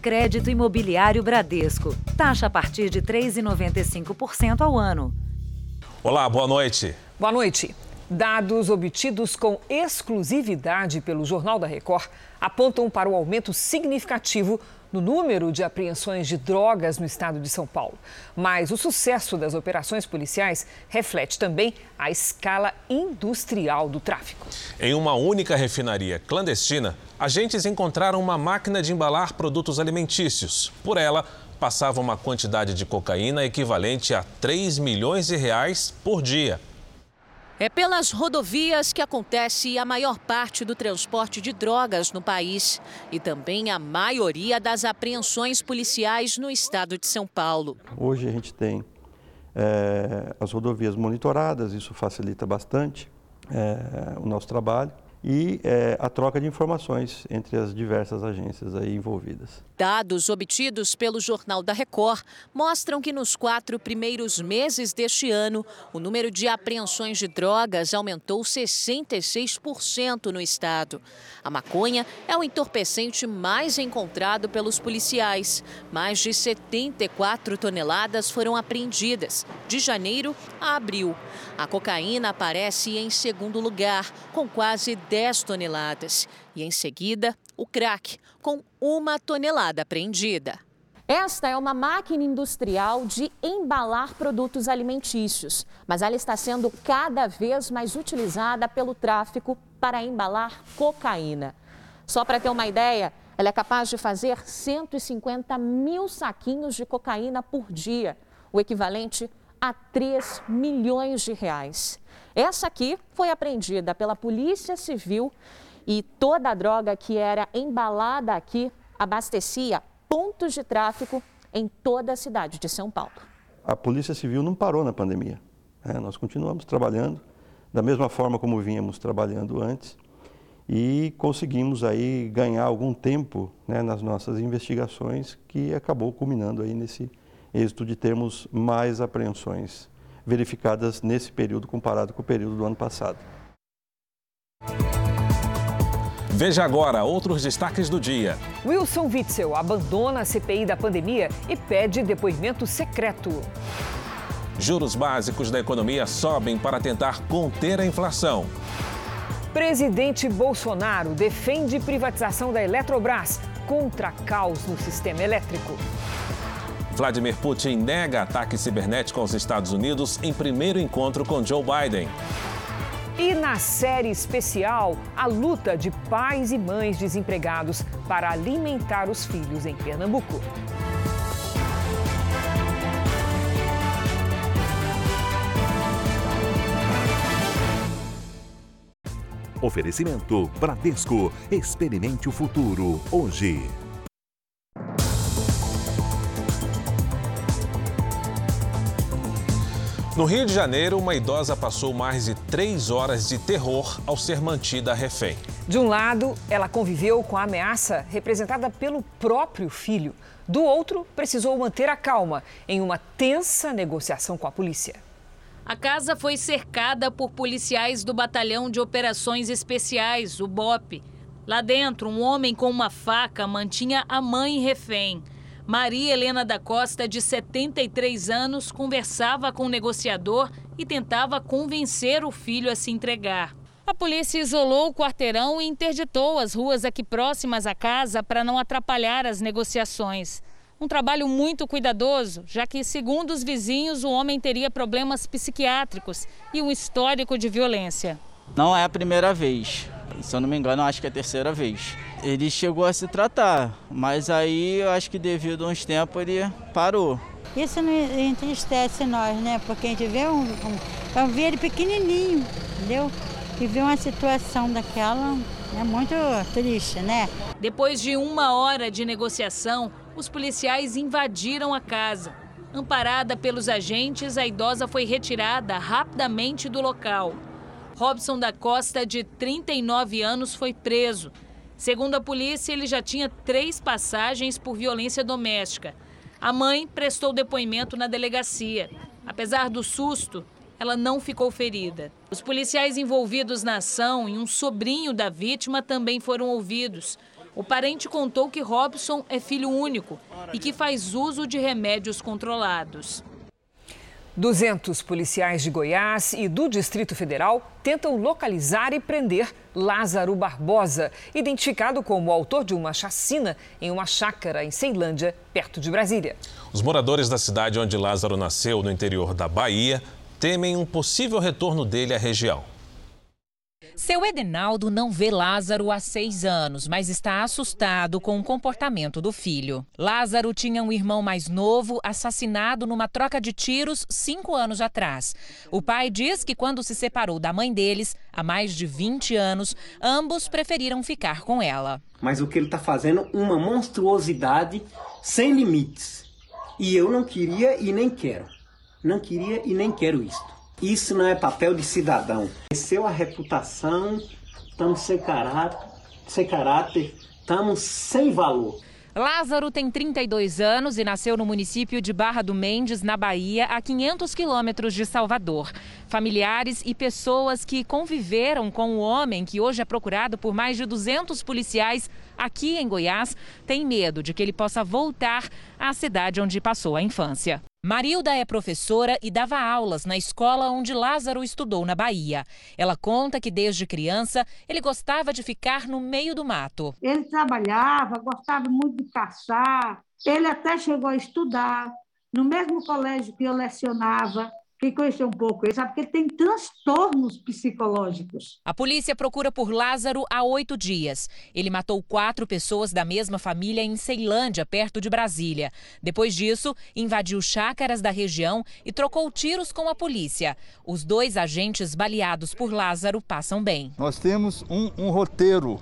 Crédito Imobiliário Bradesco. Taxa a partir de 3,95% ao ano. Olá, boa noite. Boa noite. Dados obtidos com exclusividade pelo Jornal da Record apontam para o aumento significativo no número de apreensões de drogas no estado de São Paulo. Mas o sucesso das operações policiais reflete também a escala industrial do tráfico. Em uma única refinaria clandestina, agentes encontraram uma máquina de embalar produtos alimentícios. Por ela, passava uma quantidade de cocaína equivalente a 3 milhões de reais por dia. É pelas rodovias que acontece a maior parte do transporte de drogas no país e também a maioria das apreensões policiais no estado de São Paulo. Hoje a gente tem é, as rodovias monitoradas, isso facilita bastante é, o nosso trabalho e é, a troca de informações entre as diversas agências aí envolvidas. Dados obtidos pelo Jornal da Record mostram que nos quatro primeiros meses deste ano, o número de apreensões de drogas aumentou 66% no estado. A maconha é o entorpecente mais encontrado pelos policiais. Mais de 74 toneladas foram apreendidas, de janeiro a abril. A cocaína aparece em segundo lugar, com quase 10 toneladas. E em seguida, o crack, com uma tonelada apreendida. Esta é uma máquina industrial de embalar produtos alimentícios, mas ela está sendo cada vez mais utilizada pelo tráfico para embalar cocaína. Só para ter uma ideia, ela é capaz de fazer 150 mil saquinhos de cocaína por dia, o equivalente a 3 milhões de reais. Essa aqui foi apreendida pela Polícia Civil e toda a droga que era embalada aqui abastecia pontos de tráfico em toda a cidade de São Paulo. A Polícia Civil não parou na pandemia. Né? Nós continuamos trabalhando da mesma forma como vínhamos trabalhando antes e conseguimos aí ganhar algum tempo né, nas nossas investigações que acabou culminando aí nesse êxito de termos mais apreensões verificadas nesse período comparado com o período do ano passado. Veja agora outros destaques do dia. Wilson Witzel abandona a CPI da pandemia e pede depoimento secreto. Juros básicos da economia sobem para tentar conter a inflação. Presidente Bolsonaro defende privatização da Eletrobras contra caos no sistema elétrico. Vladimir Putin nega ataque cibernético aos Estados Unidos em primeiro encontro com Joe Biden. E na série especial, a luta de pais e mães desempregados para alimentar os filhos em Pernambuco. Oferecimento Bradesco. Experimente o futuro hoje. No Rio de Janeiro, uma idosa passou mais de três horas de terror ao ser mantida refém. De um lado, ela conviveu com a ameaça representada pelo próprio filho. Do outro, precisou manter a calma em uma tensa negociação com a polícia. A casa foi cercada por policiais do Batalhão de Operações Especiais, o BOP. Lá dentro, um homem com uma faca mantinha a mãe refém. Maria Helena da Costa, de 73 anos, conversava com o negociador e tentava convencer o filho a se entregar. A polícia isolou o quarteirão e interditou as ruas aqui próximas à casa para não atrapalhar as negociações. Um trabalho muito cuidadoso, já que, segundo os vizinhos, o homem teria problemas psiquiátricos e um histórico de violência. Não é a primeira vez. Se eu não me engano, acho que é a terceira vez. Ele chegou a se tratar, mas aí eu acho que devido a uns tempos ele parou. Isso não entristece nós, né? Porque a gente vê um, um eu vi ele pequenininho, entendeu? E ver uma situação daquela é muito triste, né? Depois de uma hora de negociação, os policiais invadiram a casa. Amparada pelos agentes, a idosa foi retirada rapidamente do local. Robson da Costa, de 39 anos, foi preso. Segundo a polícia, ele já tinha três passagens por violência doméstica. A mãe prestou depoimento na delegacia. Apesar do susto, ela não ficou ferida. Os policiais envolvidos na ação e um sobrinho da vítima também foram ouvidos. O parente contou que Robson é filho único e que faz uso de remédios controlados. 200 policiais de Goiás e do Distrito Federal tentam localizar e prender Lázaro Barbosa, identificado como autor de uma chacina em uma chácara em Ceilândia, perto de Brasília. Os moradores da cidade onde Lázaro nasceu, no interior da Bahia, temem um possível retorno dele à região. Seu Edenaldo não vê Lázaro há seis anos, mas está assustado com o comportamento do filho. Lázaro tinha um irmão mais novo assassinado numa troca de tiros cinco anos atrás. O pai diz que quando se separou da mãe deles, há mais de 20 anos, ambos preferiram ficar com ela. Mas o que ele está fazendo uma monstruosidade sem limites. E eu não queria e nem quero. Não queria e nem quero isto. Isso não é papel de cidadão. Desceu a reputação, estamos sem caráter, sem caráter, estamos sem valor. Lázaro tem 32 anos e nasceu no município de Barra do Mendes, na Bahia, a 500 quilômetros de Salvador. Familiares e pessoas que conviveram com o homem, que hoje é procurado por mais de 200 policiais aqui em Goiás, têm medo de que ele possa voltar à cidade onde passou a infância. Marilda é professora e dava aulas na escola onde Lázaro estudou na Bahia. Ela conta que desde criança ele gostava de ficar no meio do mato. Ele trabalhava, gostava muito de caçar. Ele até chegou a estudar no mesmo colégio que eu lecionava. Quem conheceu um pouco ele sabe que ele tem transtornos psicológicos. A polícia procura por Lázaro há oito dias. Ele matou quatro pessoas da mesma família em Ceilândia, perto de Brasília. Depois disso, invadiu chácaras da região e trocou tiros com a polícia. Os dois agentes baleados por Lázaro passam bem. Nós temos um, um roteiro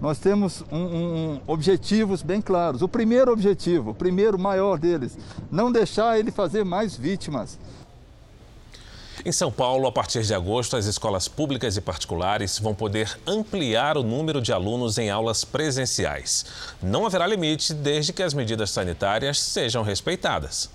nós temos um, um, objetivos bem claros. O primeiro objetivo, o primeiro maior deles, não deixar ele fazer mais vítimas. Em São Paulo, a partir de agosto, as escolas públicas e particulares vão poder ampliar o número de alunos em aulas presenciais. Não haverá limite desde que as medidas sanitárias sejam respeitadas.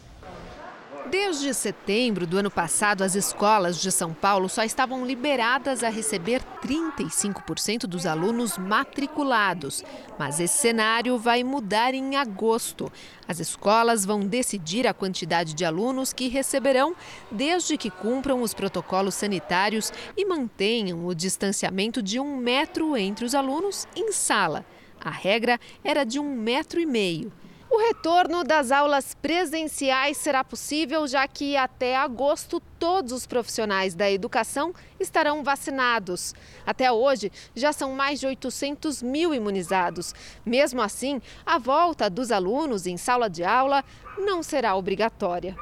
Desde setembro do ano passado, as escolas de São Paulo só estavam liberadas a receber 35% dos alunos matriculados. Mas esse cenário vai mudar em agosto. As escolas vão decidir a quantidade de alunos que receberão, desde que cumpram os protocolos sanitários e mantenham o distanciamento de um metro entre os alunos em sala. A regra era de um metro e meio. O retorno das aulas presenciais será possível, já que até agosto todos os profissionais da educação estarão vacinados. Até hoje, já são mais de 800 mil imunizados. Mesmo assim, a volta dos alunos em sala de aula não será obrigatória.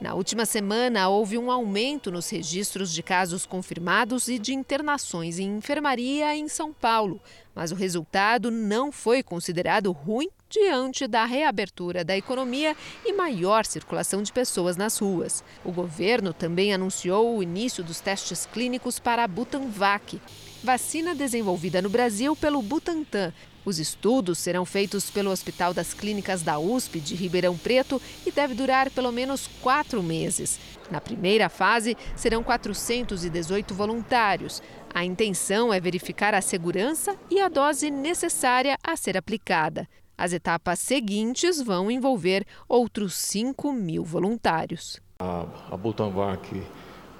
Na última semana, houve um aumento nos registros de casos confirmados e de internações em enfermaria em São Paulo, mas o resultado não foi considerado ruim diante da reabertura da economia e maior circulação de pessoas nas ruas. O governo também anunciou o início dos testes clínicos para a Butanvac, vacina desenvolvida no Brasil pelo Butantan. Os estudos serão feitos pelo Hospital das Clínicas da USP de Ribeirão Preto e deve durar pelo menos quatro meses. Na primeira fase, serão 418 voluntários. A intenção é verificar a segurança e a dose necessária a ser aplicada. As etapas seguintes vão envolver outros 5 mil voluntários. A, a Butanvac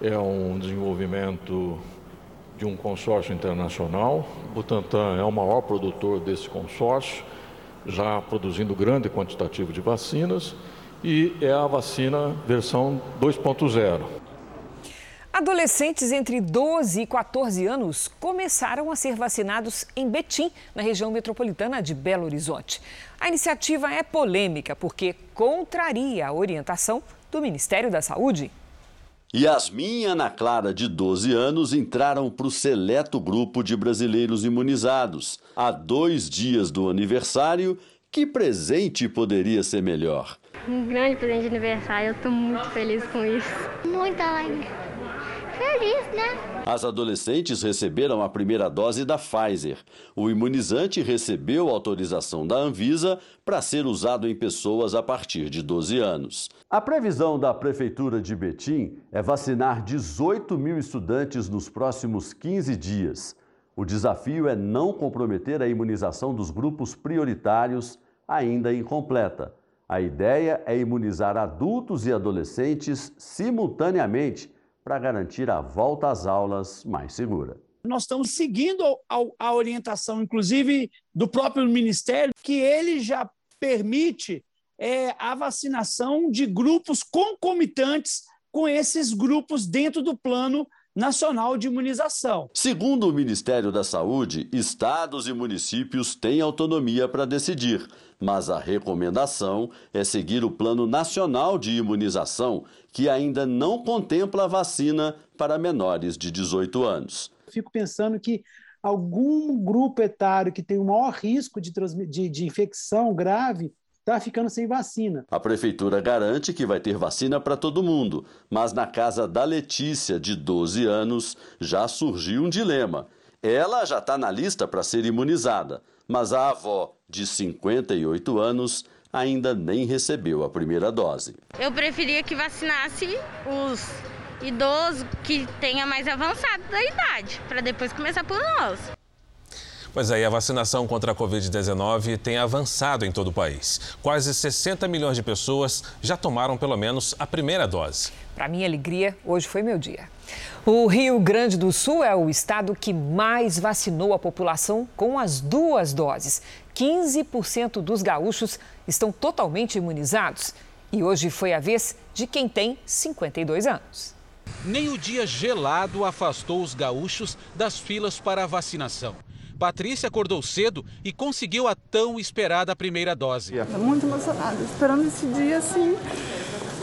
é um desenvolvimento de um consórcio internacional. Butantan é o maior produtor desse consórcio, já produzindo grande quantitativo de vacinas, e é a vacina versão 2.0. Adolescentes entre 12 e 14 anos começaram a ser vacinados em Betim, na região metropolitana de Belo Horizonte. A iniciativa é polêmica porque contraria a orientação do Ministério da Saúde. Yasmin e Ana Clara, de 12 anos, entraram para o seleto grupo de brasileiros imunizados. Há dois dias do aniversário, que presente poderia ser melhor? Um grande presente de aniversário, eu estou muito feliz com isso. Muito alegre feliz, né? As adolescentes receberam a primeira dose da Pfizer. O imunizante recebeu autorização da Anvisa para ser usado em pessoas a partir de 12 anos. A previsão da Prefeitura de Betim é vacinar 18 mil estudantes nos próximos 15 dias. O desafio é não comprometer a imunização dos grupos prioritários ainda incompleta. A ideia é imunizar adultos e adolescentes simultaneamente para garantir a volta às aulas mais segura. Nós estamos seguindo a orientação, inclusive, do próprio Ministério, que ele já permite é, a vacinação de grupos concomitantes com esses grupos dentro do plano nacional de imunização. Segundo o Ministério da Saúde, estados e municípios têm autonomia para decidir, mas a recomendação é seguir o Plano Nacional de Imunização, que ainda não contempla a vacina para menores de 18 anos. Fico pensando que algum grupo etário que tem o maior risco de, de, de infecção grave está ficando sem vacina. A prefeitura garante que vai ter vacina para todo mundo, mas na casa da Letícia, de 12 anos, já surgiu um dilema. Ela já está na lista para ser imunizada, mas a avó, de 58 anos, ainda nem recebeu a primeira dose. Eu preferia que vacinasse os idosos que tenha mais avançado da idade, para depois começar por nós. Pois aí, a vacinação contra a Covid-19 tem avançado em todo o país. Quase 60 milhões de pessoas já tomaram pelo menos a primeira dose. Para minha alegria, hoje foi meu dia. O Rio Grande do Sul é o estado que mais vacinou a população com as duas doses. 15% dos gaúchos estão totalmente imunizados. E hoje foi a vez de quem tem 52 anos. Nem o dia gelado afastou os gaúchos das filas para a vacinação. Patrícia acordou cedo e conseguiu a tão esperada primeira dose. Estou muito emocionada, esperando esse dia assim.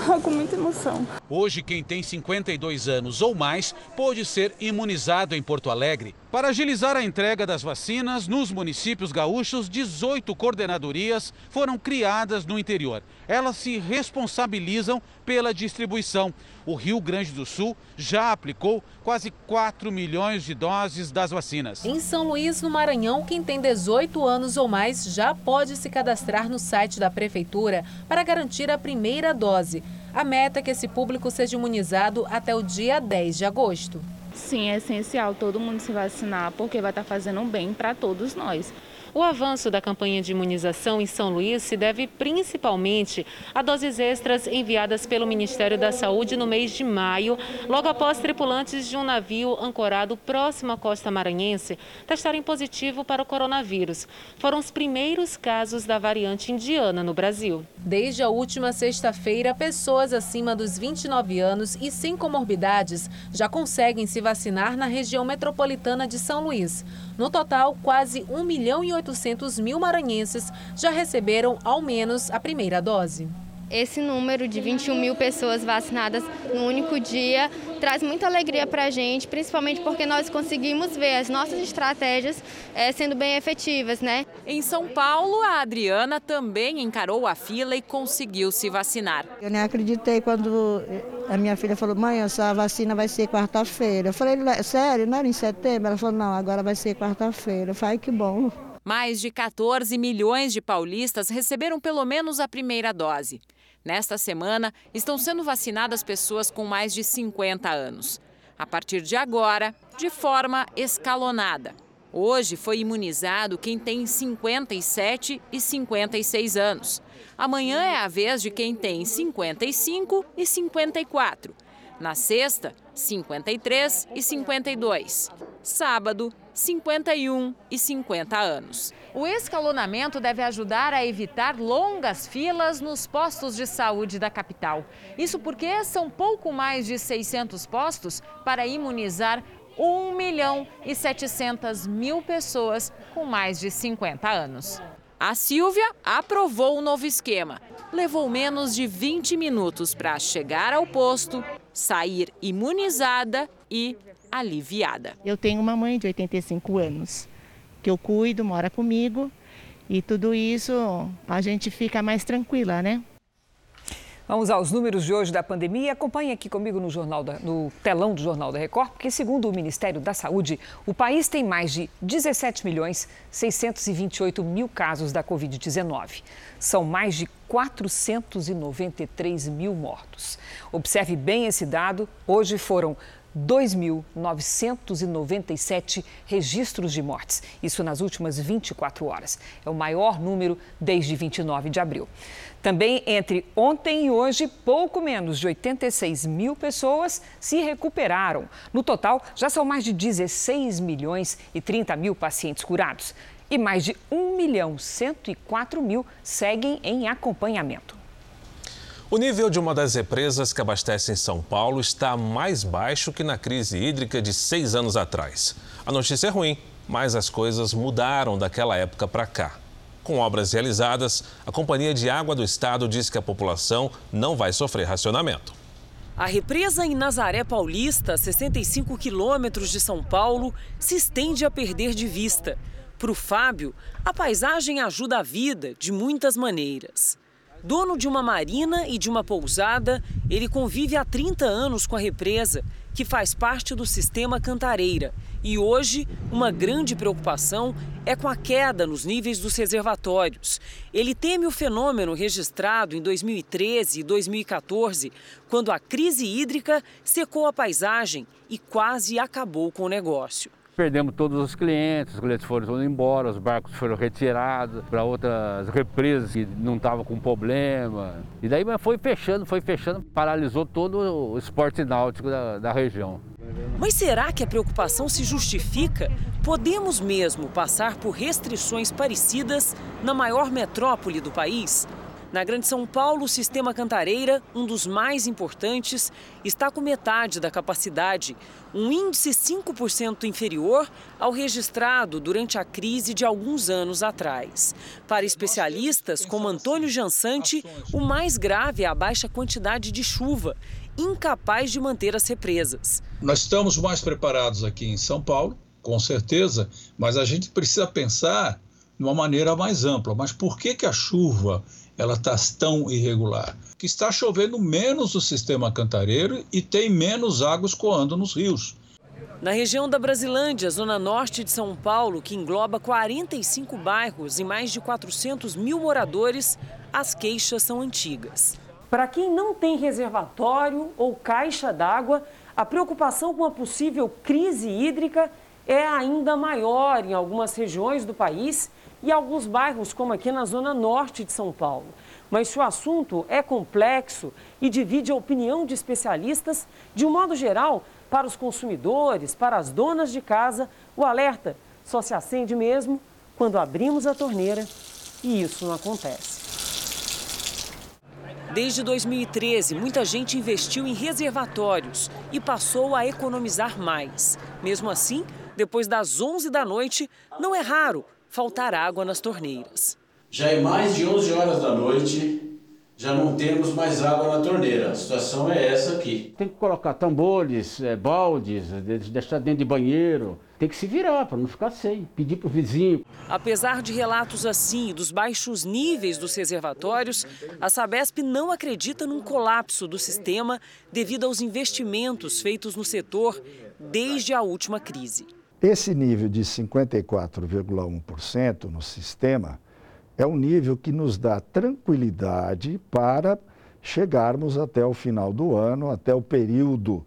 com muita emoção. Hoje, quem tem 52 anos ou mais pode ser imunizado em Porto Alegre. Para agilizar a entrega das vacinas, nos municípios gaúchos, 18 coordenadorias foram criadas no interior. Elas se responsabilizam pela distribuição. O Rio Grande do Sul já aplicou quase 4 milhões de doses das vacinas. Em São Luís, no Maranhão, quem tem 18 anos ou mais já pode se cadastrar no site da Prefeitura para garantir a primeira dose. A meta é que esse público seja imunizado até o dia 10 de agosto. Sim, é essencial todo mundo se vacinar, porque vai estar fazendo um bem para todos nós. O avanço da campanha de imunização em São Luís se deve principalmente a doses extras enviadas pelo Ministério da Saúde no mês de maio, logo após tripulantes de um navio ancorado próximo à costa maranhense testarem positivo para o coronavírus. Foram os primeiros casos da variante indiana no Brasil. Desde a última sexta-feira, pessoas acima dos 29 anos e sem comorbidades já conseguem se vacinar na região metropolitana de São Luís. No total, quase 1 milhão e 800 mil maranhenses já receberam ao menos a primeira dose. Esse número de 21 mil pessoas vacinadas no único dia traz muita alegria para a gente, principalmente porque nós conseguimos ver as nossas estratégias é, sendo bem efetivas, né? Em São Paulo, a Adriana também encarou a fila e conseguiu se vacinar. Eu nem acreditei quando a minha filha falou, mãe, essa vacina vai ser quarta-feira. Eu falei, sério, não era em setembro? Ela falou, não, agora vai ser quarta-feira. Eu falei, que bom. Mais de 14 milhões de paulistas receberam pelo menos a primeira dose. Nesta semana, estão sendo vacinadas pessoas com mais de 50 anos. A partir de agora, de forma escalonada. Hoje foi imunizado quem tem 57 e 56 anos. Amanhã é a vez de quem tem 55 e 54. Na sexta, 53 e 52. Sábado, 51 e 50 anos. O escalonamento deve ajudar a evitar longas filas nos postos de saúde da capital. Isso porque são pouco mais de 600 postos para imunizar 1 milhão e 700 mil pessoas com mais de 50 anos. A Silvia aprovou o novo esquema. Levou menos de 20 minutos para chegar ao posto, sair imunizada e aliviada. Eu tenho uma mãe de 85 anos que eu cuido, mora comigo e tudo isso a gente fica mais tranquila, né? Vamos aos números de hoje da pandemia. Acompanhe aqui comigo no, jornal da, no telão do Jornal da Record, porque, segundo o Ministério da Saúde, o país tem mais de 17 milhões 628 mil casos da Covid-19. São mais de 493 mil mortos. Observe bem esse dado. Hoje foram 2.997 registros de mortes. Isso nas últimas 24 horas. É o maior número desde 29 de abril. Também entre ontem e hoje, pouco menos de 86 mil pessoas se recuperaram. No total, já são mais de 16 milhões e 30 mil pacientes curados. E mais de 1 milhão 104 mil seguem em acompanhamento. O nível de uma das represas que abastecem São Paulo está mais baixo que na crise hídrica de seis anos atrás. A notícia é ruim, mas as coisas mudaram daquela época para cá. Com obras realizadas, a Companhia de Água do Estado diz que a população não vai sofrer racionamento. A represa em Nazaré Paulista, 65 quilômetros de São Paulo, se estende a perder de vista. Para o Fábio, a paisagem ajuda a vida de muitas maneiras. Dono de uma marina e de uma pousada, ele convive há 30 anos com a represa, que faz parte do sistema Cantareira e hoje, uma grande preocupação é com a queda nos níveis dos reservatórios. Ele teme o fenômeno registrado em 2013 e 2014, quando a crise hídrica secou a paisagem e quase acabou com o negócio. Perdemos todos os clientes, os clientes foram embora, os barcos foram retirados para outras represas que não estavam com problema. E daí foi fechando, foi fechando, paralisou todo o esporte náutico da, da região. Mas será que a preocupação se justifica? Podemos mesmo passar por restrições parecidas na maior metrópole do país? Na Grande São Paulo, o sistema Cantareira, um dos mais importantes, está com metade da capacidade, um índice 5% inferior ao registrado durante a crise de alguns anos atrás. Para especialistas como Antônio Jansante, o mais grave é a baixa quantidade de chuva incapaz de manter as represas. Nós estamos mais preparados aqui em São Paulo, com certeza, mas a gente precisa pensar de uma maneira mais ampla. Mas por que, que a chuva ela está tão irregular? Que está chovendo menos no sistema cantareiro e tem menos água escoando nos rios. Na região da Brasilândia, zona norte de São Paulo, que engloba 45 bairros e mais de 400 mil moradores, as queixas são antigas. Para quem não tem reservatório ou caixa d'água, a preocupação com a possível crise hídrica é ainda maior em algumas regiões do país e alguns bairros, como aqui na zona norte de São Paulo. Mas se o assunto é complexo e divide a opinião de especialistas, de um modo geral, para os consumidores, para as donas de casa, o alerta só se acende mesmo quando abrimos a torneira e isso não acontece. Desde 2013, muita gente investiu em reservatórios e passou a economizar mais. Mesmo assim, depois das 11 da noite, não é raro faltar água nas torneiras. Já é mais de 11 horas da noite já não temos mais água na torneira. A situação é essa aqui. Tem que colocar tambores, é, baldes, deixar dentro de banheiro. Tem que se virar para não ficar sem. Pedir para o vizinho. Apesar de relatos assim dos baixos níveis dos reservatórios, a Sabesp não acredita num colapso do sistema devido aos investimentos feitos no setor desde a última crise. Esse nível de 54,1% no sistema é um nível que nos dá tranquilidade para chegarmos até o final do ano, até o período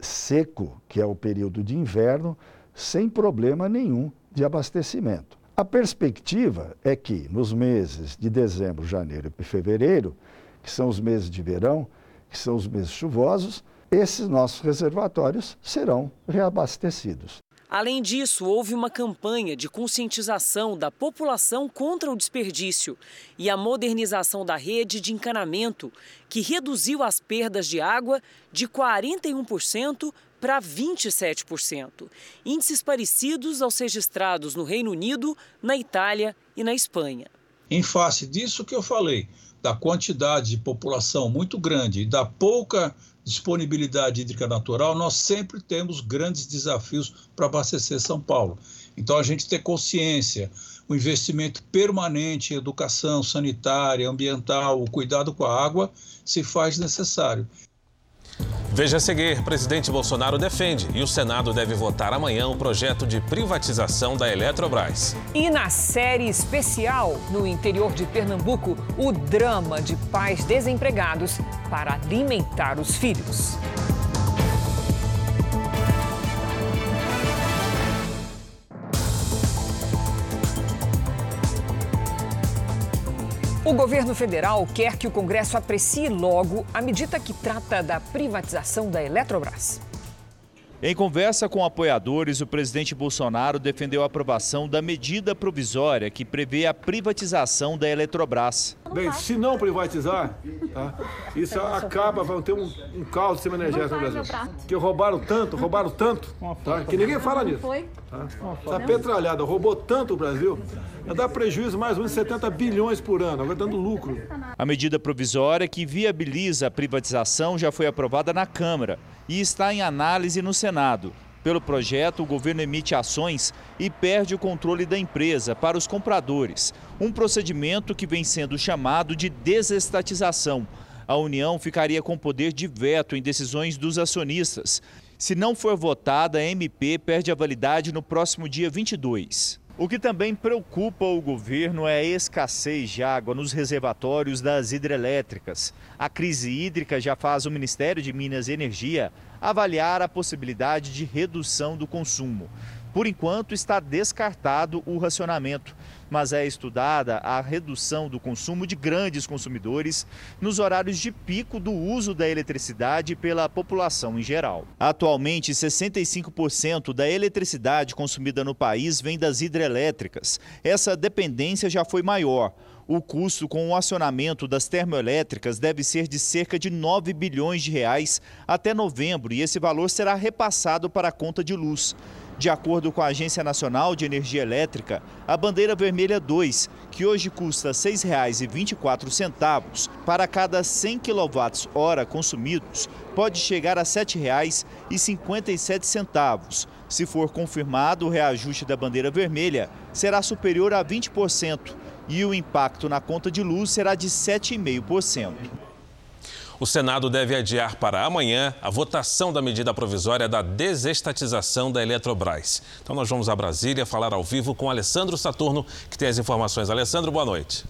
seco, que é o período de inverno, sem problema nenhum de abastecimento. A perspectiva é que nos meses de dezembro, janeiro e fevereiro, que são os meses de verão, que são os meses chuvosos, esses nossos reservatórios serão reabastecidos. Além disso, houve uma campanha de conscientização da população contra o desperdício e a modernização da rede de encanamento, que reduziu as perdas de água de 41% para 27%, índices parecidos aos registrados no Reino Unido, na Itália e na Espanha. Em face disso que eu falei, da quantidade de população muito grande e da pouca disponibilidade hídrica natural, nós sempre temos grandes desafios para abastecer São Paulo. Então, a gente ter consciência, o investimento permanente em educação sanitária, ambiental, o cuidado com a água, se faz necessário. Veja a seguir, presidente Bolsonaro defende e o Senado deve votar amanhã o projeto de privatização da Eletrobras. E na série especial, no interior de Pernambuco, o drama de pais desempregados para alimentar os filhos. O governo federal quer que o Congresso aprecie logo a medida que trata da privatização da Eletrobras. Em conversa com apoiadores, o presidente Bolsonaro defendeu a aprovação da medida provisória que prevê a privatização da Eletrobras. Bem, se não privatizar, tá, isso acaba, vai ter um, um caos de sistema energético no Brasil. Que roubaram tanto, roubaram tanto, tá, que ninguém fala nisso. Tá? Essa petralhada roubou tanto o Brasil, vai dar prejuízo mais ou menos 70 bilhões por ano, agora dando lucro. A medida provisória que viabiliza a privatização já foi aprovada na Câmara e está em análise no Senado. Pelo projeto, o governo emite ações e perde o controle da empresa para os compradores, um procedimento que vem sendo chamado de desestatização. A União ficaria com poder de veto em decisões dos acionistas. Se não for votada, a MP perde a validade no próximo dia 22. O que também preocupa o governo é a escassez de água nos reservatórios das hidrelétricas. A crise hídrica já faz o Ministério de Minas e Energia avaliar a possibilidade de redução do consumo. Por enquanto, está descartado o racionamento, mas é estudada a redução do consumo de grandes consumidores nos horários de pico do uso da eletricidade pela população em geral. Atualmente, 65% da eletricidade consumida no país vem das hidrelétricas. Essa dependência já foi maior. O custo com o acionamento das termoelétricas deve ser de cerca de 9 bilhões de reais até novembro e esse valor será repassado para a conta de luz. De acordo com a Agência Nacional de Energia Elétrica, a bandeira vermelha 2, que hoje custa R$ 6,24 para cada 100 kWh consumidos, pode chegar a R$ 7,57. Se for confirmado, o reajuste da bandeira vermelha será superior a 20% e o impacto na conta de luz será de 7,5%. O Senado deve adiar para amanhã a votação da medida provisória da desestatização da Eletrobras. Então nós vamos a Brasília falar ao vivo com Alessandro Saturno, que tem as informações. Alessandro, boa noite.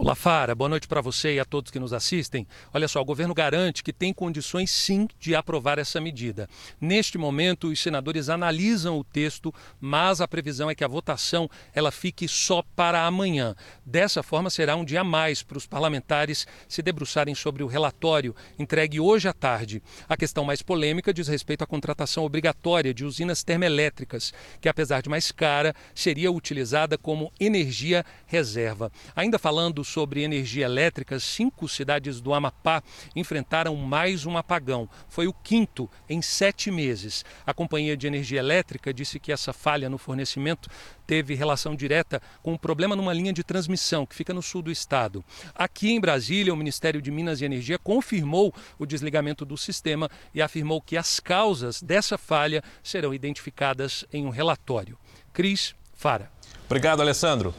Olá, Fara. Boa noite para você e a todos que nos assistem. Olha só, o governo garante que tem condições sim de aprovar essa medida. Neste momento, os senadores analisam o texto, mas a previsão é que a votação ela fique só para amanhã. Dessa forma, será um dia a mais para os parlamentares se debruçarem sobre o relatório entregue hoje à tarde. A questão mais polêmica diz respeito à contratação obrigatória de usinas termoelétricas, que apesar de mais cara, seria utilizada como energia reserva. Ainda falando sobre energia elétrica, cinco cidades do Amapá enfrentaram mais um apagão. Foi o quinto em sete meses. A Companhia de Energia Elétrica disse que essa falha no fornecimento teve relação direta com um problema numa linha de transmissão que fica no sul do estado. Aqui em Brasília, o Ministério de Minas e Energia confirmou o desligamento do sistema e afirmou que as causas dessa falha serão identificadas em um relatório. Cris Fara. Obrigado, Alessandro.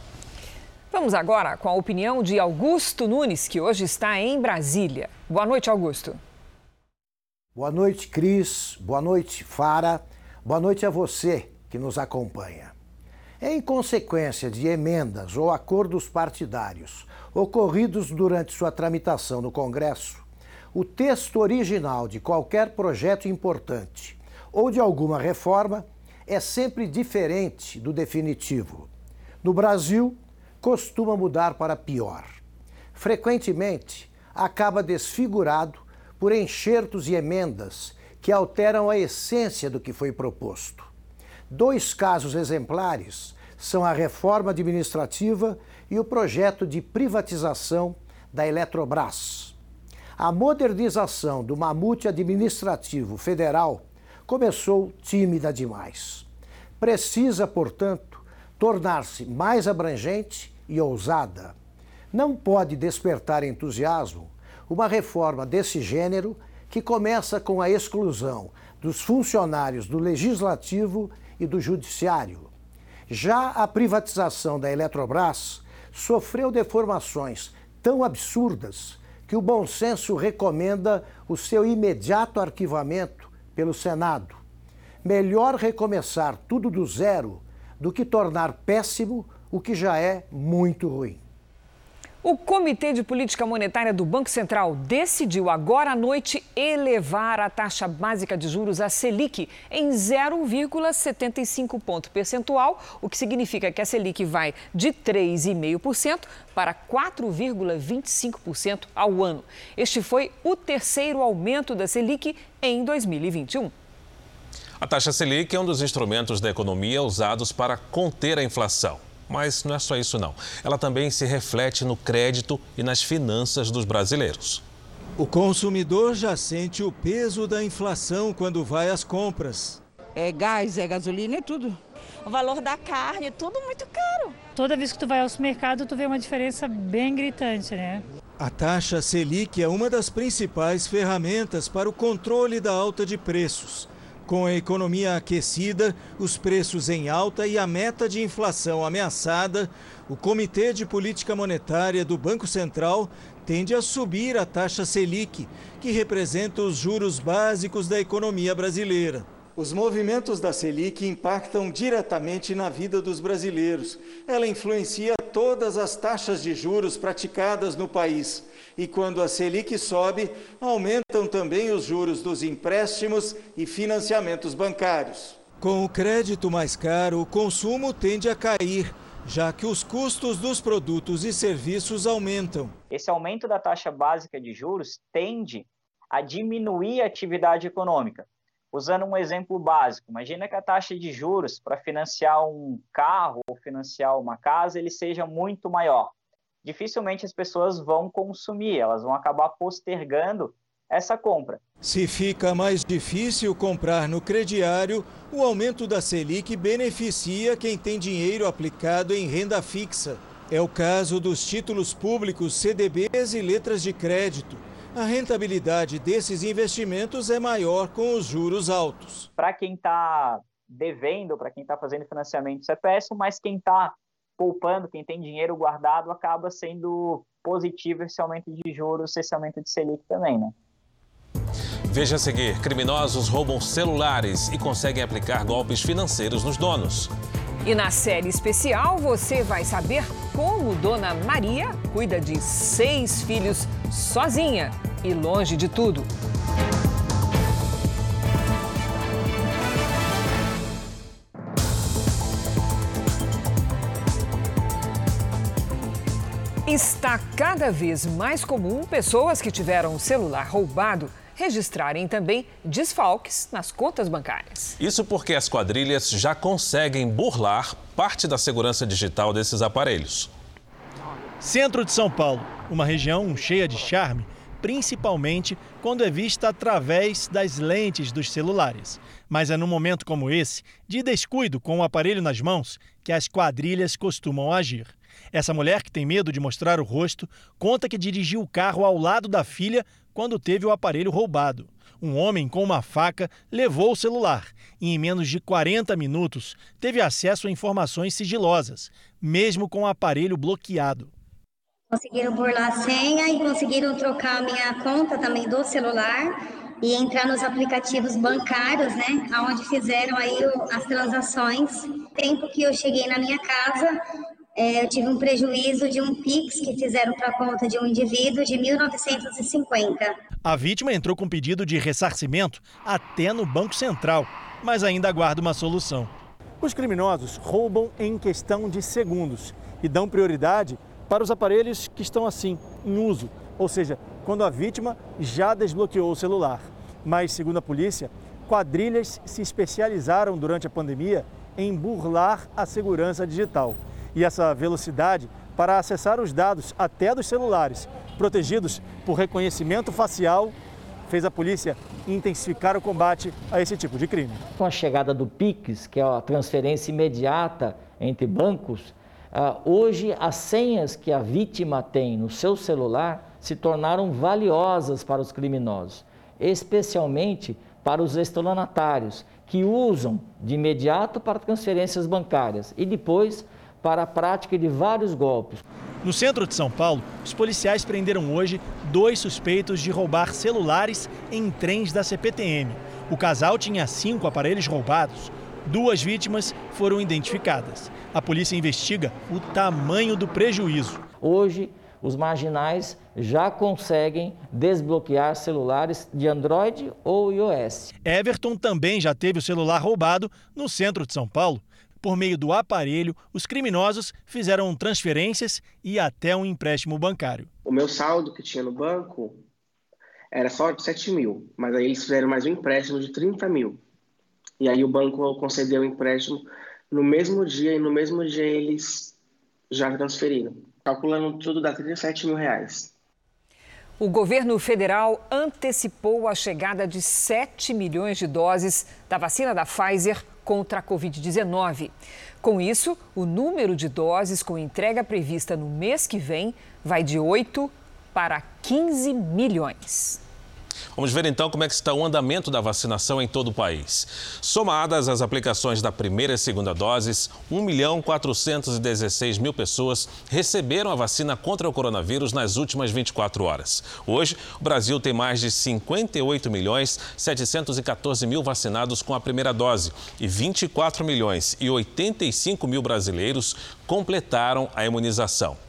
Vamos agora com a opinião de Augusto Nunes, que hoje está em Brasília. Boa noite, Augusto. Boa noite, Cris. Boa noite, Fara. Boa noite a você que nos acompanha. Em consequência de emendas ou acordos partidários ocorridos durante sua tramitação no Congresso, o texto original de qualquer projeto importante ou de alguma reforma é sempre diferente do definitivo. No Brasil, costuma mudar para pior. Frequentemente, acaba desfigurado por enxertos e emendas que alteram a essência do que foi proposto. Dois casos exemplares são a reforma administrativa e o projeto de privatização da Eletrobras. A modernização do mamute administrativo federal começou tímida demais. Precisa, portanto, tornar-se mais abrangente e ousada. Não pode despertar entusiasmo uma reforma desse gênero que começa com a exclusão dos funcionários do legislativo e do judiciário. Já a privatização da Eletrobras sofreu deformações tão absurdas que o bom senso recomenda o seu imediato arquivamento pelo Senado. Melhor recomeçar tudo do zero do que tornar péssimo o que já é muito ruim. O Comitê de Política Monetária do Banco Central decidiu agora à noite elevar a taxa básica de juros, a Selic, em 0,75 ponto percentual, o que significa que a Selic vai de 3,5% para 4,25% ao ano. Este foi o terceiro aumento da Selic em 2021. A taxa Selic é um dos instrumentos da economia usados para conter a inflação. Mas não é só isso não. Ela também se reflete no crédito e nas finanças dos brasileiros. O consumidor já sente o peso da inflação quando vai às compras. É gás, é gasolina, é tudo. O valor da carne, tudo muito caro. Toda vez que tu vai ao supermercado, tu vê uma diferença bem gritante, né? A taxa Selic é uma das principais ferramentas para o controle da alta de preços. Com a economia aquecida, os preços em alta e a meta de inflação ameaçada, o Comitê de Política Monetária do Banco Central tende a subir a taxa Selic, que representa os juros básicos da economia brasileira. Os movimentos da Selic impactam diretamente na vida dos brasileiros. Ela influencia todas as taxas de juros praticadas no país e quando a Selic sobe, aumentam também os juros dos empréstimos e financiamentos bancários. Com o crédito mais caro, o consumo tende a cair, já que os custos dos produtos e serviços aumentam. Esse aumento da taxa básica de juros tende a diminuir a atividade econômica. Usando um exemplo básico, imagina que a taxa de juros para financiar um carro ou financiar uma casa ele seja muito maior dificilmente as pessoas vão consumir, elas vão acabar postergando essa compra. Se fica mais difícil comprar no crediário, o aumento da Selic beneficia quem tem dinheiro aplicado em renda fixa. É o caso dos títulos públicos, CDBs e letras de crédito. A rentabilidade desses investimentos é maior com os juros altos. Para quem está devendo, para quem está fazendo financiamento, isso é péssimo, mas quem está poupando, quem tem dinheiro guardado, acaba sendo positivo esse aumento de juros, esse aumento de Selic também, né? Veja a seguir: criminosos roubam celulares e conseguem aplicar golpes financeiros nos donos. E na série especial você vai saber como Dona Maria cuida de seis filhos sozinha e longe de tudo. Está cada vez mais comum pessoas que tiveram o celular roubado registrarem também desfalques nas contas bancárias. Isso porque as quadrilhas já conseguem burlar parte da segurança digital desses aparelhos. Centro de São Paulo, uma região cheia de charme, principalmente quando é vista através das lentes dos celulares. Mas é num momento como esse, de descuido com o aparelho nas mãos, que as quadrilhas costumam agir. Essa mulher, que tem medo de mostrar o rosto, conta que dirigiu o carro ao lado da filha quando teve o aparelho roubado. Um homem com uma faca levou o celular e, em menos de 40 minutos, teve acesso a informações sigilosas, mesmo com o aparelho bloqueado. Conseguiram burlar a senha e conseguiram trocar a minha conta também do celular e entrar nos aplicativos bancários, né, aonde fizeram aí as transações. Tempo que eu cheguei na minha casa, é, eu tive um prejuízo de um PIX que fizeram para a conta de um indivíduo de 1.950. A vítima entrou com pedido de ressarcimento até no Banco Central, mas ainda aguarda uma solução. Os criminosos roubam em questão de segundos e dão prioridade para os aparelhos que estão assim, em uso, ou seja, quando a vítima já desbloqueou o celular. Mas, segundo a polícia, quadrilhas se especializaram durante a pandemia em burlar a segurança digital e essa velocidade para acessar os dados até dos celulares, protegidos por reconhecimento facial, fez a polícia intensificar o combate a esse tipo de crime. Com a chegada do PIX, que é a transferência imediata entre bancos, ah, hoje as senhas que a vítima tem no seu celular se tornaram valiosas para os criminosos, especialmente para os estelionatários, que usam de imediato para transferências bancárias e depois para a prática de vários golpes. No centro de São Paulo, os policiais prenderam hoje dois suspeitos de roubar celulares em trens da CPTM. O casal tinha cinco aparelhos roubados. Duas vítimas foram identificadas. A polícia investiga o tamanho do prejuízo. Hoje, os marginais já conseguem desbloquear celulares de Android ou iOS. Everton também já teve o celular roubado no centro de São Paulo. Por meio do aparelho, os criminosos fizeram transferências e até um empréstimo bancário. O meu saldo que tinha no banco era só 7 mil, mas aí eles fizeram mais um empréstimo de 30 mil. E aí o banco concedeu o empréstimo no mesmo dia e no mesmo dia eles já transferiram. Calculando tudo dá 37 mil reais. O governo federal antecipou a chegada de 7 milhões de doses da vacina da Pfizer contra a Covid-19. Com isso, o número de doses com entrega prevista no mês que vem vai de 8 para 15 milhões. Vamos ver então como é que está o andamento da vacinação em todo o país. Somadas as aplicações da primeira e segunda doses, 1 milhão 416 mil pessoas receberam a vacina contra o coronavírus nas últimas 24 horas. Hoje, o Brasil tem mais de 58 milhões 714 mil vacinados com a primeira dose e 24 milhões e 85 mil brasileiros completaram a imunização.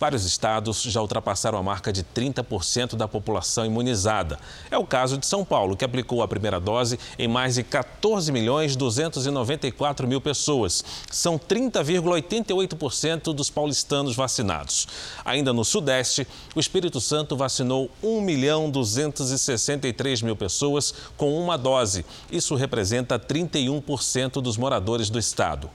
Vários estados já ultrapassaram a marca de 30% da população imunizada. É o caso de São Paulo, que aplicou a primeira dose em mais de 14 milhões 294 mil pessoas. São 30,88% dos paulistanos vacinados. Ainda no Sudeste, o Espírito Santo vacinou 1 milhão 263 mil pessoas com uma dose. Isso representa 31% dos moradores do estado.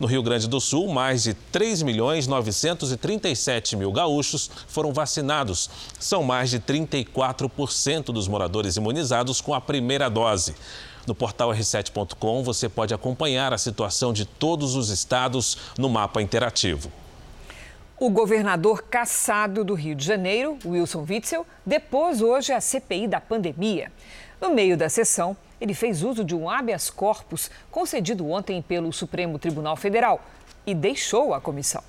No Rio Grande do Sul, mais de 3 milhões 937 mil gaúchos foram vacinados. São mais de 34% dos moradores imunizados com a primeira dose. No portal r7.com você pode acompanhar a situação de todos os estados no mapa interativo. O governador cassado do Rio de Janeiro, Wilson Witzel, depôs hoje a CPI da pandemia. No meio da sessão, ele fez uso de um habeas corpus concedido ontem pelo Supremo Tribunal Federal e deixou a comissão.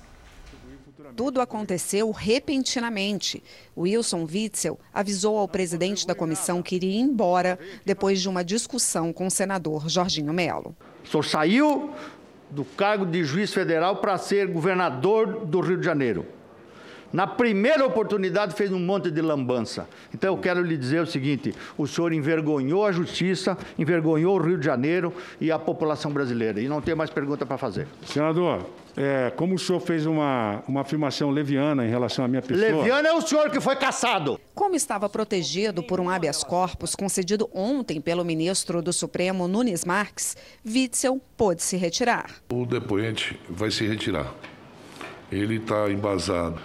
Tudo aconteceu repentinamente. Wilson Witzel avisou ao presidente da comissão que iria embora depois de uma discussão com o senador Jorginho Melo. O senhor saiu do cargo de juiz federal para ser governador do Rio de Janeiro. Na primeira oportunidade fez um monte de lambança. Então eu quero lhe dizer o seguinte: o senhor envergonhou a justiça, envergonhou o Rio de Janeiro e a população brasileira. E não tem mais pergunta para fazer. Senador, é, como o senhor fez uma, uma afirmação leviana em relação à minha pessoa. Leviana é o senhor que foi caçado. Como estava protegido por um habeas corpus concedido ontem pelo ministro do Supremo, Nunes Marques, Witzel pôde se retirar. O depoente vai se retirar. Ele está embasado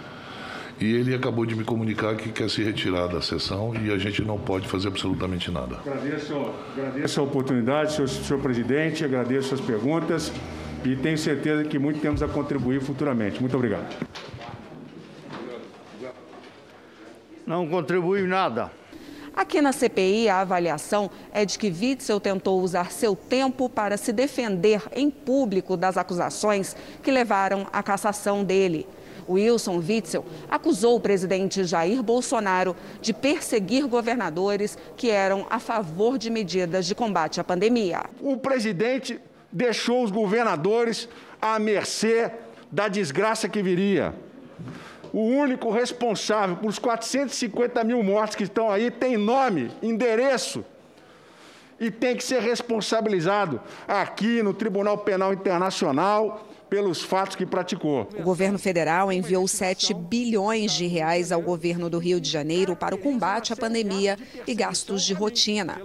e ele acabou de me comunicar que quer se retirar da sessão e a gente não pode fazer absolutamente nada. Agradeço, agradeço a oportunidade, senhor, senhor presidente, agradeço as perguntas e tenho certeza que muito temos a contribuir futuramente. Muito obrigado. Não contribui nada. Aqui na CPI, a avaliação é de que Witzel tentou usar seu tempo para se defender em público das acusações que levaram à cassação dele. Wilson Witzel acusou o presidente Jair Bolsonaro de perseguir governadores que eram a favor de medidas de combate à pandemia. O presidente deixou os governadores à mercê da desgraça que viria. O único responsável por os 450 mil mortes que estão aí tem nome, endereço e tem que ser responsabilizado aqui no Tribunal Penal Internacional pelos fatos que praticou. O governo federal enviou 7 bilhões de reais ao governo do Rio de Janeiro para o combate à pandemia e gastos de rotina.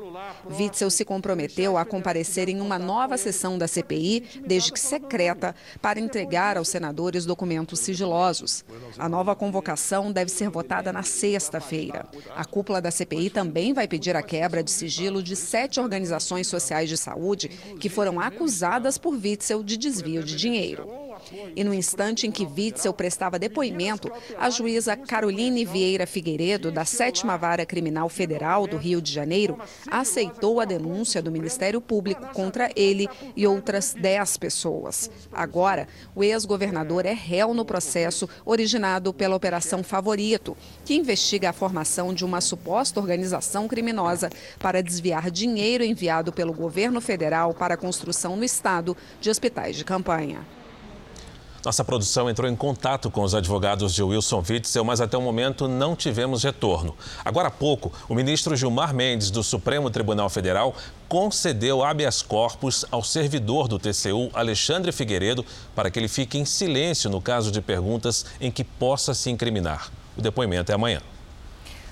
Witzel se comprometeu a comparecer em uma nova sessão da CPI, desde que secreta, para entregar aos senadores documentos sigilosos. A nova convocação deve ser votada na sexta-feira. A cúpula da CPI também vai pedir a quebra de sigilo de sete organizações sociais de saúde que foram acusadas por Witzel de desvio de dinheiro. E no instante em que Witzel prestava depoimento, a juíza Caroline Vieira Figueiredo, da Sétima Vara Criminal Federal do Rio de Janeiro, aceitou a denúncia do Ministério Público contra ele e outras 10 pessoas. Agora, o ex-governador é réu no processo originado pela Operação Favorito, que investiga a formação de uma suposta organização criminosa para desviar dinheiro enviado pelo governo federal para a construção no estado de hospitais de campanha. Nossa produção entrou em contato com os advogados de Wilson Witzel, mas até o momento não tivemos retorno. Agora há pouco, o ministro Gilmar Mendes, do Supremo Tribunal Federal, concedeu habeas corpus ao servidor do TCU, Alexandre Figueiredo, para que ele fique em silêncio no caso de perguntas em que possa se incriminar. O depoimento é amanhã.